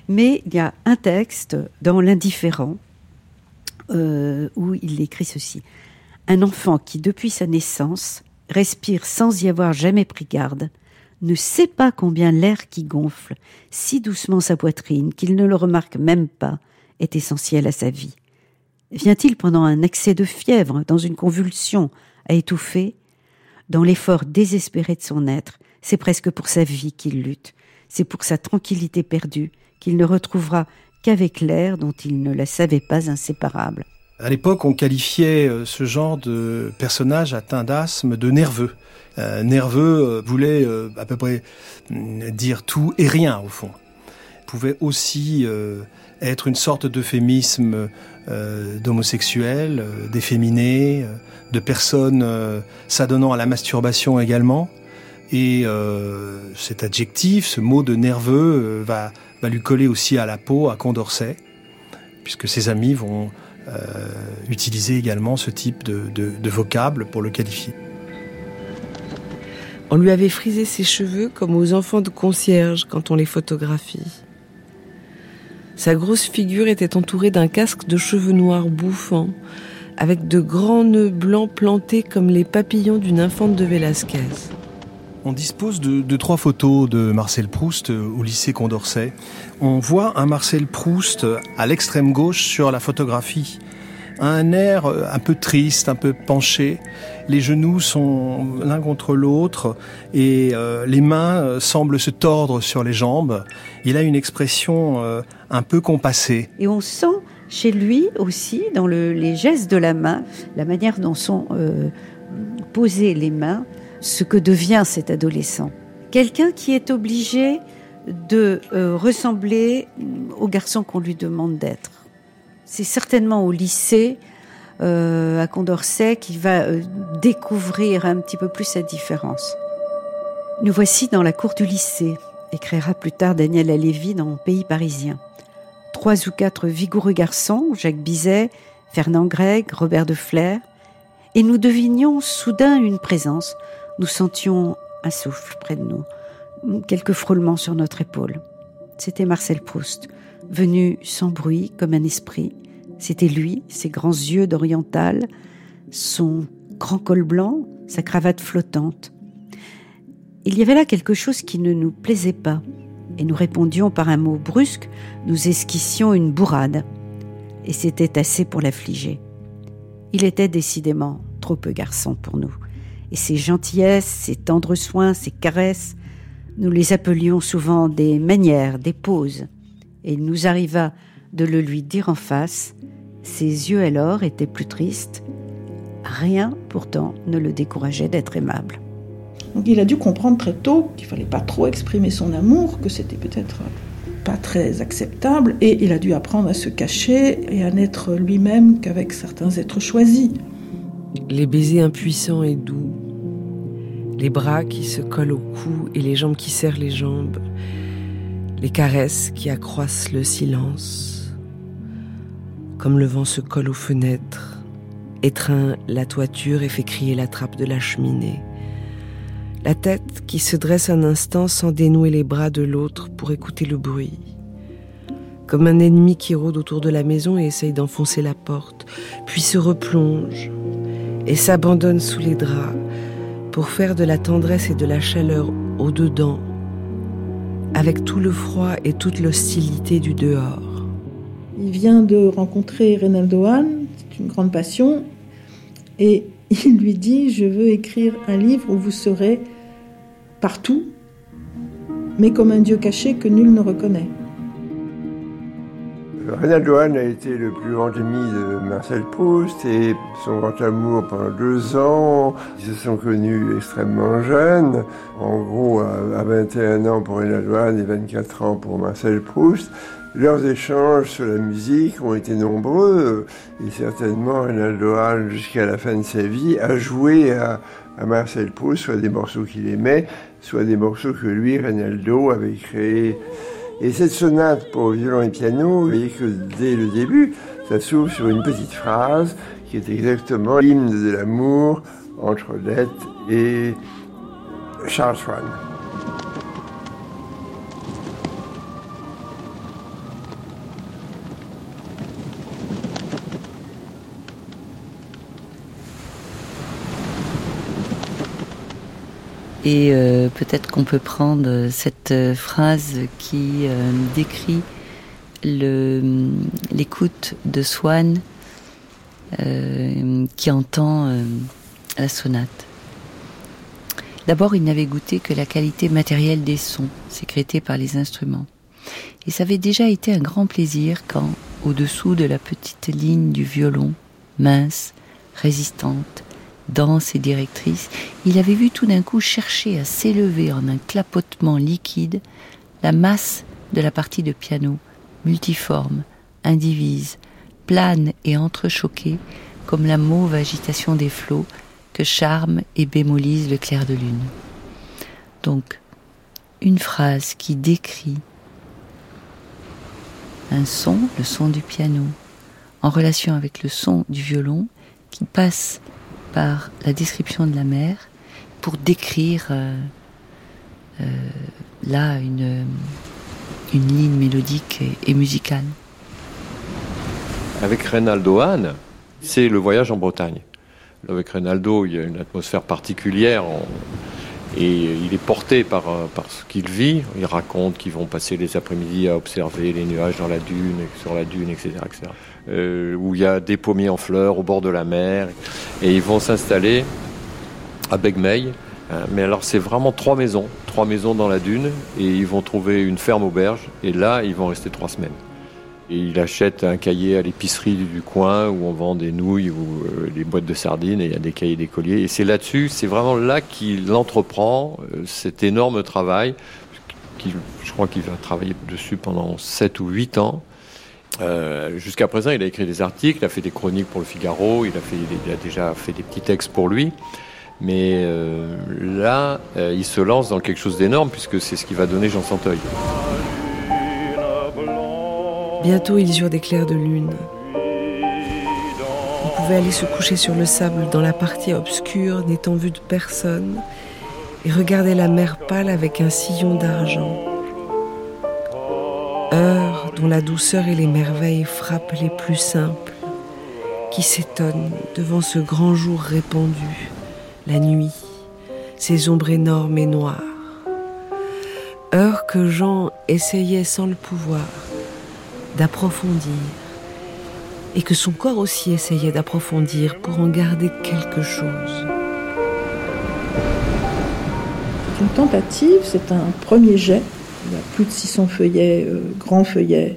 F: Mais il y a un texte dans L'indifférent euh, où il écrit ceci. Un enfant qui, depuis sa naissance, respire sans y avoir jamais pris garde, ne sait pas combien l'air qui gonfle si doucement sa poitrine qu'il ne le remarque même pas est essentiel à sa vie. Vient-il pendant un accès de fièvre, dans une convulsion, à étouffer? Dans l'effort désespéré de son être, c'est presque pour sa vie qu'il lutte, c'est pour sa tranquillité perdue qu'il ne retrouvera qu'avec l'air dont il ne la savait pas inséparable.
C: À l'époque, on qualifiait euh, ce genre de personnage atteint d'asthme de nerveux. Euh, nerveux euh, voulait à peu près mm, dire tout et rien au fond. Pouvait aussi être une sorte d'euphémisme d'homosexuel, d'efféminé, de personnes euh, s'adonnant à la masturbation également. Et cet adjectif, ce mot de nerveux, va, va lui coller aussi à la peau, à Condorcet, puisque ses amis vont utiliser également ce type de, de vocable pour le qualifier.
A: On lui avait frisé ses cheveux comme aux enfants de concierge quand on les photographie. Sa grosse figure était entourée d'un casque de cheveux noirs bouffants, avec de grands nœuds blancs plantés comme les papillons d'une infante de Velázquez.
C: On dispose de, trois photos de Marcel Proust euh, au lycée Condorcet. On voit un Marcel Proust à l'extrême gauche sur la photographie. Un air euh, un peu triste, un peu penché. Les genoux sont l'un contre l'autre et euh, les mains semblent se tordre sur les jambes. Il a une expression un peu compassée.
F: Et on sent chez lui aussi, dans les gestes de la main, la manière dont sont euh, posées les mains, ce que devient cet adolescent. Quelqu'un qui est obligé de euh, ressembler au garçon qu'on lui demande d'être. C'est certainement au lycée, euh, à Condorcet, qu'il va découvrir un petit peu plus sa différence. Nous voici dans la cour du lycée, écrira plus tard Daniel Alévi dans Pays parisien trois ou quatre vigoureux garçons, Jacques Bizet, Fernand Gregg, Robert de Flair, et nous devinions soudain une présence. Nous sentions un souffle près de nous, quelques frôlements sur notre épaule. C'était Marcel Proust, venu sans bruit comme un esprit. C'était lui, ses grands yeux d'oriental, son grand col blanc, sa cravate flottante. Il y avait là quelque chose qui ne nous plaisait pas et nous répondions par un mot brusque, nous esquissions une bourrade. Et c'était assez pour l'affliger. Il était décidément trop peu garçon pour nous. Et ses gentillesses, ses tendres soins, ses caresses, nous les appelions souvent des manières, des poses. Et il nous arriva de le lui dire en face. Ses yeux alors étaient plus tristes. Rien pourtant ne le décourageait d'être aimable.
B: Donc il a dû comprendre très tôt qu'il fallait pas trop exprimer son amour, que c'était peut-être pas très acceptable, et il a dû apprendre à se cacher et à n'être lui-même qu'avec certains êtres choisis.
A: Les baisers impuissants et doux, les bras qui se collent au cou et les jambes qui serrent les jambes, les caresses qui accroissent le silence, comme le vent se colle aux fenêtres, étreint la toiture et fait crier la trappe de la cheminée, la tête qui se dresse un instant sans dénouer les bras de l'autre pour écouter le bruit, comme un ennemi qui rôde autour de la maison et essaye d'enfoncer la porte, puis se replonge et s'abandonne sous les draps pour faire de la tendresse et de la chaleur au-dedans, avec tout le froid et toute l'hostilité du dehors.
B: Il vient de rencontrer Reynaldo Hahn, c'est une grande passion, et il lui dit Je veux écrire un livre où vous serez partout, mais comme un Dieu caché que nul ne reconnaît.
H: Reynaldo Hahn a été le plus grand ami de Marcel Proust et son grand amour pendant deux ans. Ils se sont connus extrêmement jeunes, en gros à 21 ans pour Reynaldo Hahn et 24 ans pour Marcel Proust. Leurs échanges sur la musique ont été nombreux et certainement Reynaldo Hahn, jusqu'à la fin de sa vie, a joué à, à Marcel Proust soit des morceaux qu'il aimait, soit des morceaux que lui, Reynaldo, avait créés. Et cette sonate pour violon et piano, vous voyez que dès le début, ça s'ouvre sur une petite phrase qui est exactement l'hymne de l'amour entre Odette et Charles Swann.
R: Et euh, peut-être qu'on peut prendre cette euh, phrase qui euh, décrit l'écoute de Swann qui entend la sonate. D'abord, il n'avait goûté que la qualité matérielle des sons sécrétés par les instruments. Et ça avait déjà été un grand plaisir quand, au-dessous de la petite ligne du violon, mince, résistante, dense et directrice, il avait vu tout d'un coup chercher à s'élever en un clapotement liquide la masse de la partie de piano, multiforme, indivise, plane et entrechoquée comme la mauve agitation des flots que charme et bémolise le clair de lune. Donc, une phrase qui décrit un son, le son du piano, en relation avec le son du violon, qui passe par la description de la mer pour décrire euh, euh, là une, une ligne mélodique et, musicale.
K: Avec Reynaldo Hahn, c'est le voyage en Bretagne. Avec Reynaldo, il y a une atmosphère particulière et il est porté par, euh, par ce qu'il vit. Il raconte qu'ils vont passer les après-midi à observer les nuages dans la dune, sur la dune, etc. etc. Euh, où il y a des pommiers en fleurs au bord de la mer. Et ils vont s'installer à Begmey. Euh, mais alors c'est vraiment trois maisons, trois maisons dans la dune, et ils vont trouver une ferme auberge, et là ils vont rester trois semaines. Et il achète un cahier à l'épicerie du coin où on vend des nouilles ou euh, des boîtes de sardines, et il y a des cahiers d'écoliers. Et c'est là-dessus, c'est vraiment là qu'il entreprend cet énorme travail. je crois qu'il va travailler dessus pendant sept ou huit ans. Euh, jusqu'à présent, il a écrit des articles, il a fait des chroniques pour le Figaro, il a, déjà fait des petits textes pour lui. Mais euh, là, euh, il se lance dans quelque chose d'énorme puisque c'est ce qui va donner Jean Santeuil.
A: Bientôt, ils eurent des clairs de lune. Il pouvait aller se coucher sur le sable dans la partie obscure, n'étant vu de personne, et regarder la mer pâle avec un sillon d'argent. Dont la douceur et les merveilles frappent les plus simples, qui s'étonnent devant ce grand jour répandu, la nuit, ces ombres énormes et noires. Heure que Jean essayait sans le pouvoir d'approfondir, et que son corps aussi essayait d'approfondir pour en garder quelque chose.
B: C'est une tentative, c'est un premier jet il y a plus de 600 feuillets, euh, grands feuillets,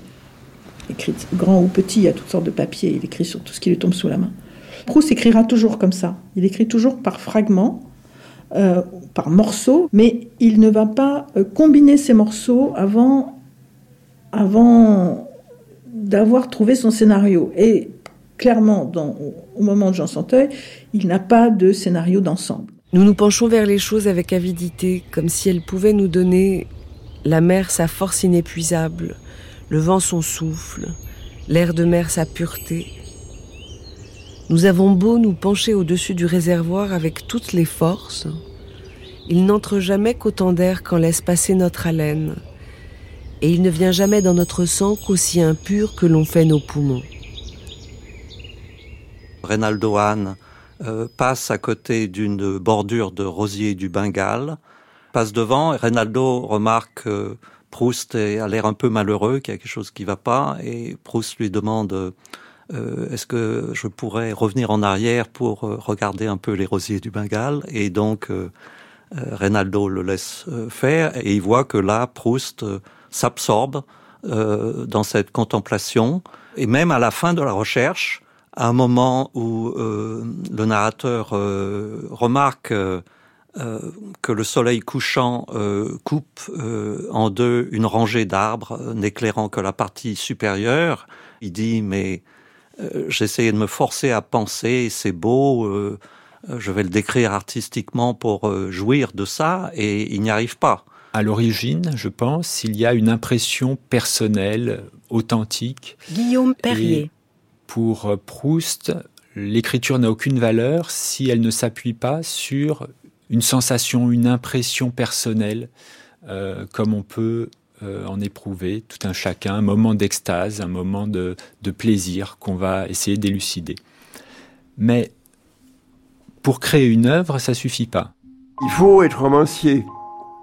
B: écrits, grands ou petits, il y a toutes sortes de papiers, il écrit sur tout ce qui lui tombe sous la main. Proust écrira toujours comme ça. Il écrit toujours par fragments, euh, par morceaux, mais il ne va pas euh, combiner ces morceaux avant, avant d'avoir trouvé son scénario. Et clairement, au moment de Jean Santeuil, il n'a pas de scénario d'ensemble.
A: Nous nous penchons vers les choses avec avidité, comme si elles pouvaient nous donner La mer sa force inépuisable, le vent son souffle, l'air de mer sa pureté. Nous avons beau nous pencher au-dessus du réservoir avec toutes les forces, il n'entre jamais qu'autant d'air qu'en laisse passer notre haleine, et il ne vient jamais dans notre sang qu'aussi impur que l'on fait nos poumons.
P: Reynaldo Hahn euh, passe à côté d'une bordure de rosier du Bengale, passe devant, et Reynaldo remarque que Proust a l'air un peu malheureux, qu'il y a quelque chose qui ne va pas, et Proust lui demande euh, est-ce que je pourrais revenir en arrière pour euh, regarder un peu les rosiers du Bengale? Et donc Reynaldo le laisse faire, et il voit que là, Proust s'absorbe dans cette contemplation, et même à la fin de la recherche, à un moment où euh, le narrateur euh, remarque euh, que le soleil couchant coupe en deux une rangée d'arbres, n'éclairant que la partie supérieure, il dit mais j'essayais de me forcer à penser, c'est beau, je vais le décrire artistiquement pour jouir de ça, et il n'y arrive pas.
T: À l'origine, je pense, il y a une impression personnelle, authentique.
F: Guillaume Perrier
T: pour Proust, l'écriture n'a aucune valeur si elle ne s'appuie pas sur une sensation, une impression personnelle, euh, comme on peut euh, en éprouver tout un chacun, un moment d'extase, un moment de, plaisir qu'on va essayer d'élucider. Mais pour créer une œuvre, ça suffit pas.
H: Il faut être romancier.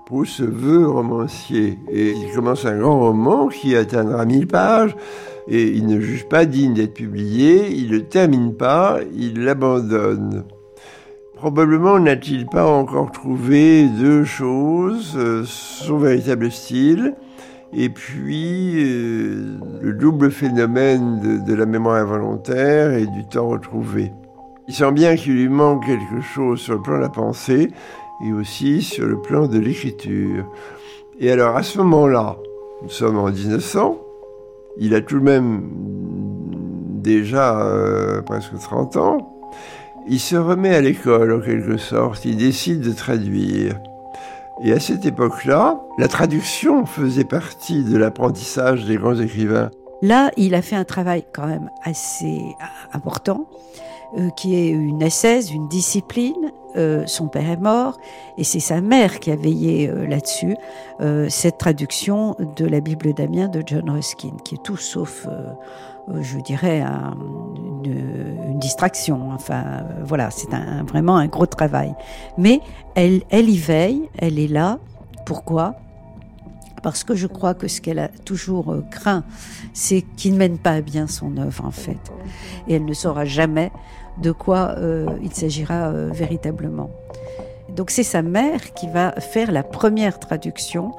H: Proust veut romancier. Et il commence un grand roman qui atteindra 1000 pages et il ne juge pas digne d'être publié, il ne termine pas, il l'abandonne. Probablement n'a-t-il pas encore trouvé deux choses, euh, son véritable style, et puis euh, le double phénomène de, la mémoire involontaire et du temps retrouvé. Il sent bien qu'il lui manque quelque chose sur le plan de la pensée et aussi sur le plan de l'écriture. Et alors à ce moment-là, nous sommes en 1900, il a tout de même déjà euh, presque 30 ans. Il se remet à l'école en quelque sorte, il décide de traduire. Et à cette époque-là, la traduction faisait partie de l'apprentissage des grands écrivains.
F: Là, il a fait un travail quand même assez important. Euh, qui est une ascèse, une discipline. Euh, son père est mort et c'est sa mère qui a veillé euh, là-dessus. cette traduction de la Bible d'Amiens de John Ruskin, qui est tout sauf, je dirais, une, distraction. Enfin, voilà, c'est vraiment un gros travail. Mais elle, elle y veille, elle est là. Pourquoi? Parce que je crois que ce qu'elle a toujours craint, c'est qu'il ne mène pas à bien son œuvre en fait. Et elle ne saura jamais de quoi euh, il s'agira euh, véritablement. Donc c'est sa mère qui va faire la première traduction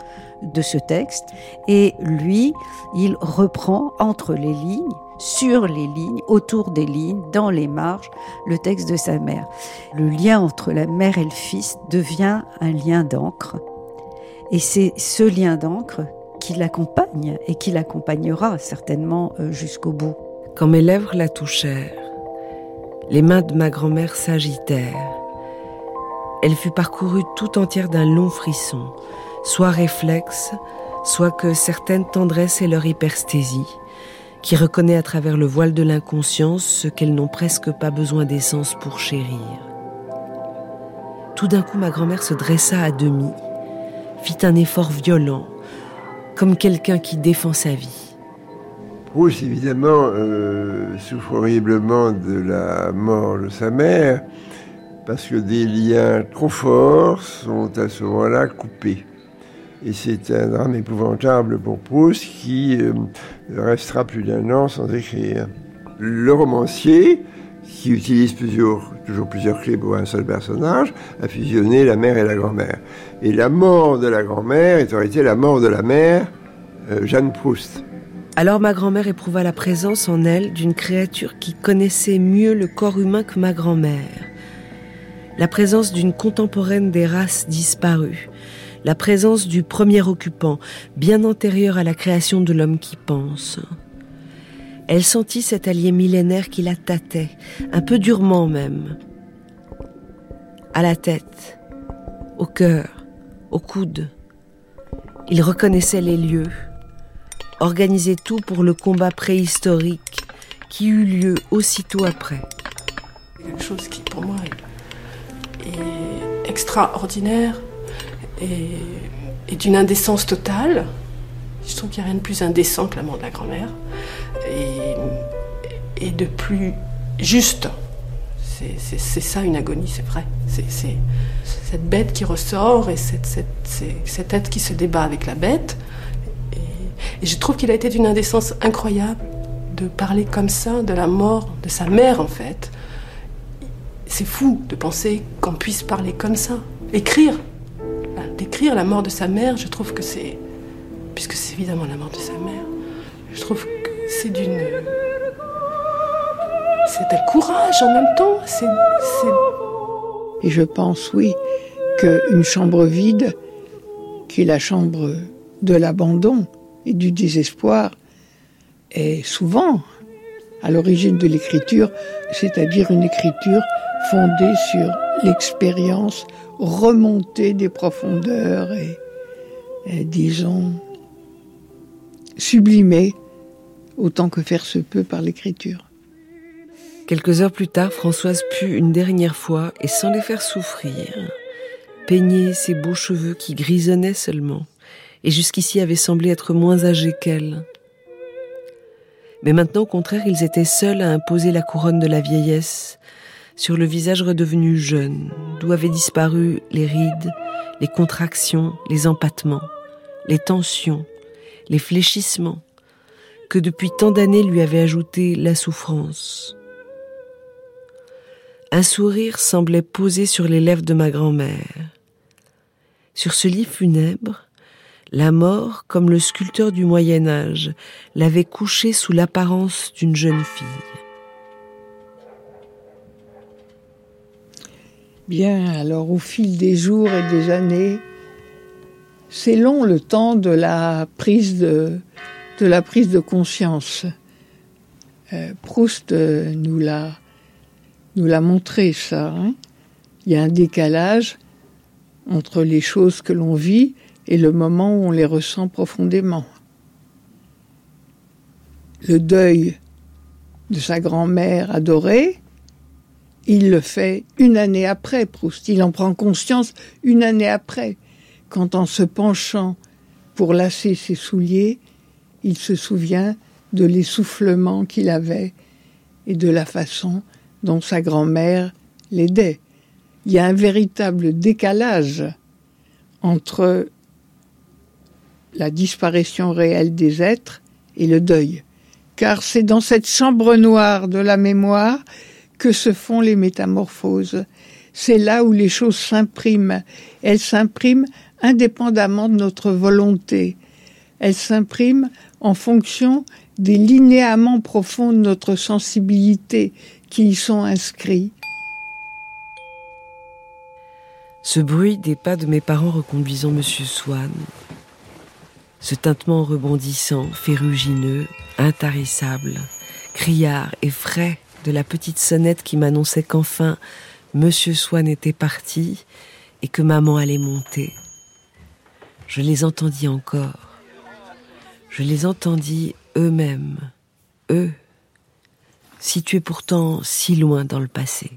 F: de ce texte et lui, il reprend entre les lignes, sur les lignes, autour des lignes, dans les marges, le texte de sa mère. Le lien entre la mère et le fils devient un lien d'encre et c'est ce lien d'encre qui l'accompagne et qui l'accompagnera certainement euh, jusqu'au bout.
A: Quand mes lèvres la touchèrent, les mains de ma grand-mère s'agitèrent. Elle fut parcourue tout entière d'un long frisson, soit réflexe, soit que certaines tendresses et leur hypersthésie, qui reconnaît à travers le voile de l'inconscience ce qu'elles n'ont presque pas besoin d'essence pour chérir. Tout d'un coup, ma grand-mère se dressa à demi, fit un effort violent, comme quelqu'un qui défend sa vie.
H: Proust, évidemment, euh, souffre horriblement de la mort de sa mère, parce que des liens trop forts sont à ce moment-là coupés. Et c'est un drame épouvantable pour Proust qui euh, restera plus d'un an sans écrire. Le romancier, qui utilise toujours plusieurs clés pour un seul personnage, a fusionné la mère et la grand-mère. Et la mort de la grand-mère est en été la mort de la mère, euh, Jeanne Proust.
A: Alors ma grand-mère éprouva la présence en elle d'une créature qui connaissait mieux le corps humain que ma grand-mère. La présence d'une contemporaine des races disparues. La présence du premier occupant, bien antérieur à la création de l'homme qui pense. Elle sentit cet allié millénaire qui la tâtait, un peu durement même. À la tête, au cœur, au coude. Il reconnaissait les lieux, organisait tout pour le combat préhistorique qui eut lieu aussitôt après.
U: Quelque chose qui pour moi est extraordinaire et, d'une indécence totale. Je trouve qu'il n'y a rien de plus indécent que la mort de la grand-mère et, et de plus juste. C'est ça une agonie, c'est vrai. C'est cette bête qui ressort et cette, cette, être qui se débat avec la bête. Et, je trouve qu'il a été d'une indécence incroyable de parler comme ça de la mort de sa mère en fait. C'est fou de penser qu'on puisse parler comme ça. Écrire, d'écrire la mort de sa mère, je trouve que c'est, puisque c'est évidemment la mort de sa mère, je trouve que c'est d'une c'est un courage en même temps.
G: Et je pense, oui, qu'une chambre vide, qui est la chambre de l'abandon et du désespoir, est souvent à l'origine de l'écriture, c'est-à-dire une écriture fondée sur l'expérience remontée des profondeurs et disons, sublimée autant que faire se peut par l'écriture.
A: Quelques heures plus tard, Françoise put une dernière fois, et sans les faire souffrir, peigner ses beaux cheveux qui grisonnaient seulement, et jusqu'ici avaient semblé être moins âgés qu'elle. Mais maintenant, au contraire, ils étaient seuls à imposer la couronne de la vieillesse sur le visage redevenu jeune, d'où avaient disparu les rides, les contractions, les empattements, les tensions, les fléchissements, que depuis tant d'années lui avait ajouté la souffrance. Un sourire semblait poser sur les lèvres de ma grand-mère. Sur ce lit funèbre, la mort, comme le sculpteur du Moyen Âge, l'avait couchée sous l'apparence d'une jeune fille.
G: Bien, alors au fil des jours et des années, c'est long le temps de la prise de, conscience. Euh, Proust euh, nous l'a nous l'a montré ça. Hein. Il y a un décalage entre les choses que l'on vit et le moment où on les ressent profondément. Le deuil de sa grand-mère adorée, il le fait une année après, Proust. Il en prend conscience une année après, quand en se penchant pour lasser ses souliers, il se souvient de l'essoufflement qu'il avait et de la façon dont sa grand-mère l'aidait. Il y a un véritable décalage entre la disparition réelle des êtres et le deuil. Car c'est dans cette chambre noire de la mémoire que se font les métamorphoses. C'est là où les choses s'impriment. Elles s'impriment indépendamment de notre volonté. Elles s'impriment en fonction des linéaments profonds de notre sensibilité qui y sont inscrits.
A: Ce bruit des pas de mes parents reconduisant Monsieur Swann, ce tintement rebondissant, ferrugineux, intarissable, criard et frais de la petite sonnette qui m'annonçait qu'enfin Monsieur Swann était parti et que maman allait monter. Je les entendis encore. Je les entendis eux-mêmes, eux, situé pourtant si loin dans le passé.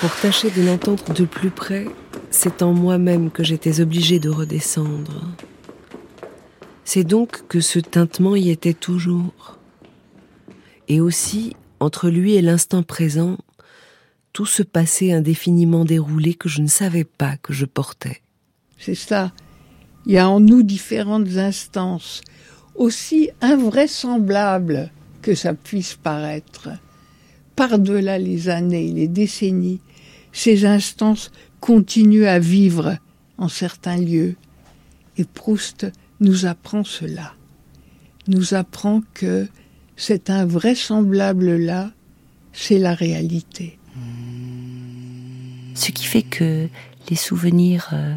A: Pour tâcher de l'entendre de plus près, c'est en moi-même que j'étais obligée de redescendre. C'est donc que ce tintement y était toujours. Et aussi, entre lui et l'instant présent, tout ce passé indéfiniment déroulé que je ne savais pas que je portais.
G: C'est ça. Il y a en nous différentes instances aussi invraisemblable que ça puisse paraître, par-delà les années, les décennies, ces instances continuent à vivre en certains lieux. Et Proust nous apprend cela, nous apprend que cet invraisemblable-là, c'est la réalité.
R: Ce qui fait que les souvenirs euh,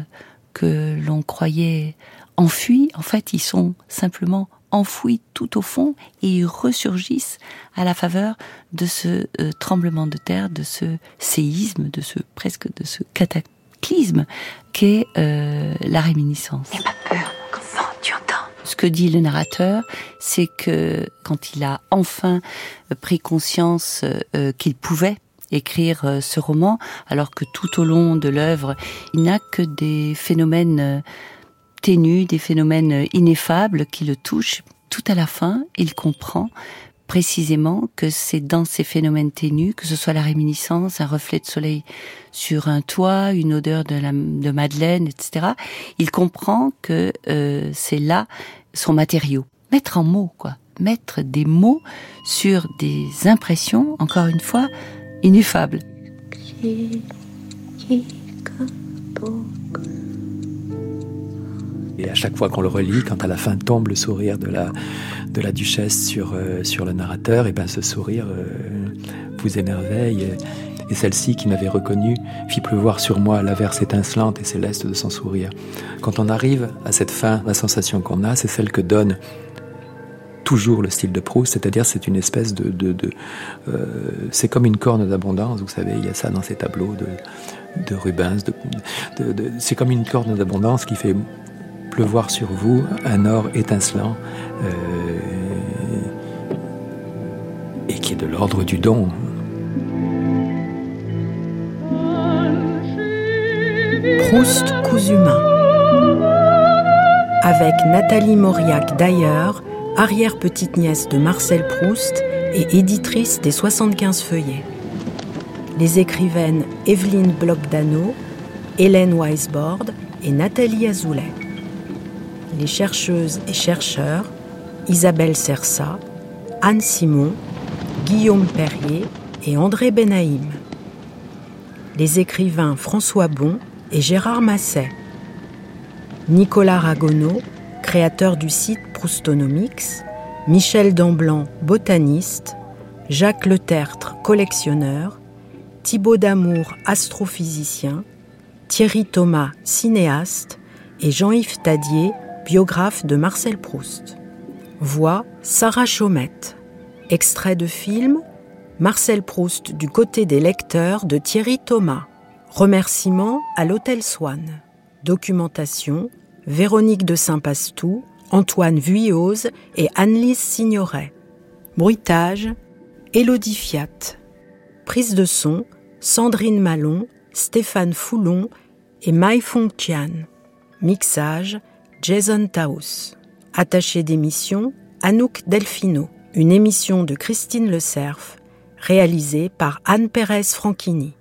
R: que l'on croyait enfuis, en fait, ils sont simplement enfouis tout au fond et ils ressurgissent à la faveur de ce euh, tremblement de terre, de ce séisme, de ce presque de ce cataclysme cataclysme qu'est euh, la réminiscence.
I: N'aie pas peur, mon enfant, tu entends
R: Ce que dit le narrateur, c'est que quand il a enfin pris conscience euh, qu'il pouvait écrire euh, ce roman, alors que tout au long de l'œuvre, il n'a que des phénomènes euh, ténus, des phénomènes euh, ineffables qui le touchent. Tout à la fin, il comprend précisément que c'est dans ces phénomènes ténus, que ce soit la réminiscence, un reflet de soleil sur un toit, une odeur de, la, de madeleine, etc. Il comprend que euh, c'est là son matériau. Mettre en mots, quoi. Mettre des mots sur des impressions, encore une fois, ineffables.
Q: Et à chaque fois qu'on le relit, quand à la fin tombe le sourire de la, de la duchesse sur, euh, sur le narrateur, et ben ce sourire euh, vous émerveille. Et, celle-ci qui m'avait reconnu fit pleuvoir sur moi l'averse étincelante et céleste de son sourire. Quand on arrive à cette fin, la sensation qu'on a, c'est celle que donne toujours le style de Proust, c'est-à-dire c'est une espèce de, de, de euh, c'est comme une corne d'abondance, vous savez, il y a ça dans ces tableaux de, de Rubens, c'est comme une corne d'abondance qui fait pleuvoir sur vous un or étincelant euh, et qui est de l'ordre du don.
V: Proust cousu main. Avec Nathalie Mauriac d'ailleurs, arrière-petite-nièce de Marcel Proust et éditrice des 75 feuillets. Les écrivaines Evelyne Bloch-Dano, Hélène Weisbord et Nathalie Azoulay. Les chercheuses et chercheurs Isabelle Sersa, Anne Simon, Guillaume Perrier et André Benaïm. Les écrivains François Bon et Gérard Masset. Nicolas Ragonneau, créateur du site Proustonomics, Michel Damblanc, botaniste, Jacques Letertre, collectionneur, Thibaut Damour, astrophysicien, Thierry Thomas, cinéaste, et Jean-Yves Tadier, biographe de Marcel Proust. Voix Sarah Chaumette. Extrait de film Marcel Proust du côté des lecteurs de Thierry Thomas. Remerciements à l'Hôtel Swann. Documentation Véronique de Saint-Pastou, Antoine Vuillose et Annelise Signoret. Bruitage Élodie Fiat. Prise de son Sandrine Malon, Stéphane Foulon et Mai Fong Tian. Mixage Jason Taos. Attaché d'émission Anouk Delfino. Une émission de Christine Le Cerf, réalisée par Anne Pérez Franchini.